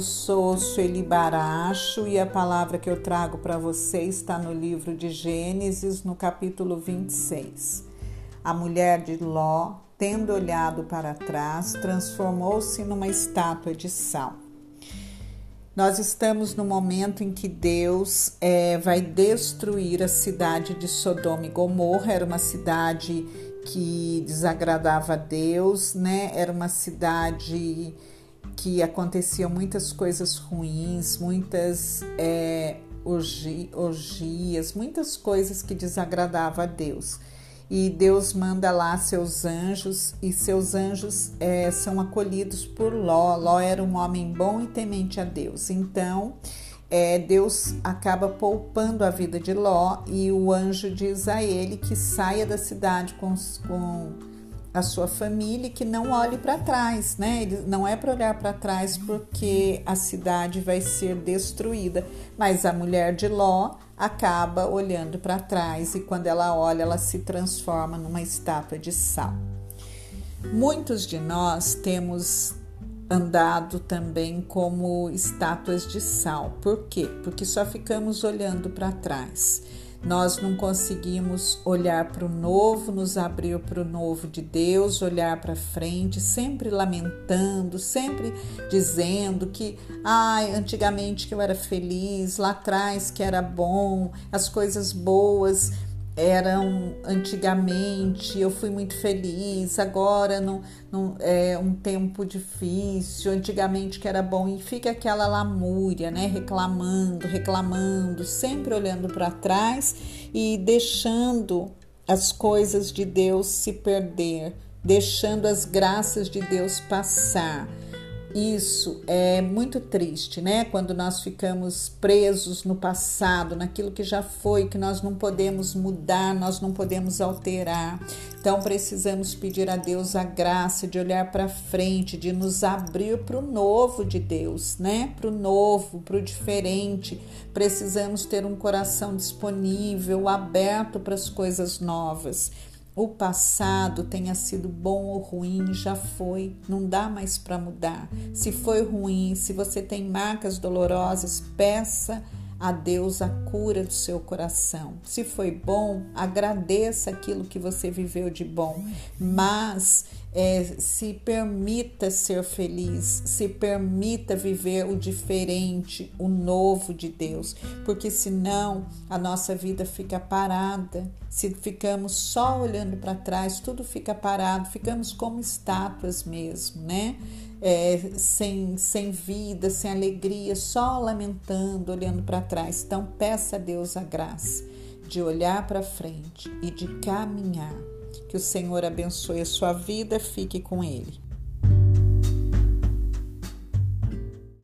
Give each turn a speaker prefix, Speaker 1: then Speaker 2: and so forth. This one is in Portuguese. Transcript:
Speaker 1: sou Sueli Baracho e a palavra que eu trago para você está no livro de Gênesis, no capítulo 26. A mulher de Ló, tendo olhado para trás, transformou-se numa estátua de sal. Nós estamos no momento em que Deus é, vai destruir a cidade de Sodoma e Gomorra. Era uma cidade que desagradava a Deus, né? Era uma cidade que aconteciam muitas coisas ruins, muitas é, orgias, muitas coisas que desagradavam a Deus. E Deus manda lá seus anjos, e seus anjos é, são acolhidos por Ló. Ló era um homem bom e temente a Deus. Então, é, Deus acaba poupando a vida de Ló, e o anjo diz a ele que saia da cidade com, com a sua família que não olhe para trás, né? Ele não é para olhar para trás porque a cidade vai ser destruída, mas a mulher de Ló acaba olhando para trás e quando ela olha, ela se transforma numa estátua de sal. Muitos de nós temos andado também como estátuas de sal. Por quê? Porque só ficamos olhando para trás. Nós não conseguimos olhar para o novo, nos abrir para o novo de Deus, olhar para frente, sempre lamentando, sempre dizendo que, ai, antigamente que eu era feliz, lá atrás que era bom, as coisas boas eram antigamente, eu fui muito feliz, agora não, não é um tempo difícil, antigamente que era bom, e fica aquela lamúria, né? Reclamando, reclamando, sempre olhando para trás e deixando as coisas de Deus se perder, deixando as graças de Deus passar isso é muito triste, né? Quando nós ficamos presos no passado, naquilo que já foi, que nós não podemos mudar, nós não podemos alterar. Então precisamos pedir a Deus a graça de olhar para frente, de nos abrir para o novo de Deus, né? Para o novo, para o diferente. Precisamos ter um coração disponível, aberto para as coisas novas. O passado tenha sido bom ou ruim, já foi, não dá mais para mudar. Se foi ruim, se você tem marcas dolorosas, peça a Deus a cura do seu coração. Se foi bom, agradeça aquilo que você viveu de bom, mas é, se permita ser feliz, se permita viver o diferente, o novo de Deus, porque senão a nossa vida fica parada. Se ficamos só olhando para trás, tudo fica parado, ficamos como estátuas mesmo, né? É, sem, sem vida, sem alegria, só lamentando, olhando para trás. Então, peça a Deus a graça de olhar para frente e de caminhar que o Senhor abençoe a sua vida, fique com Ele.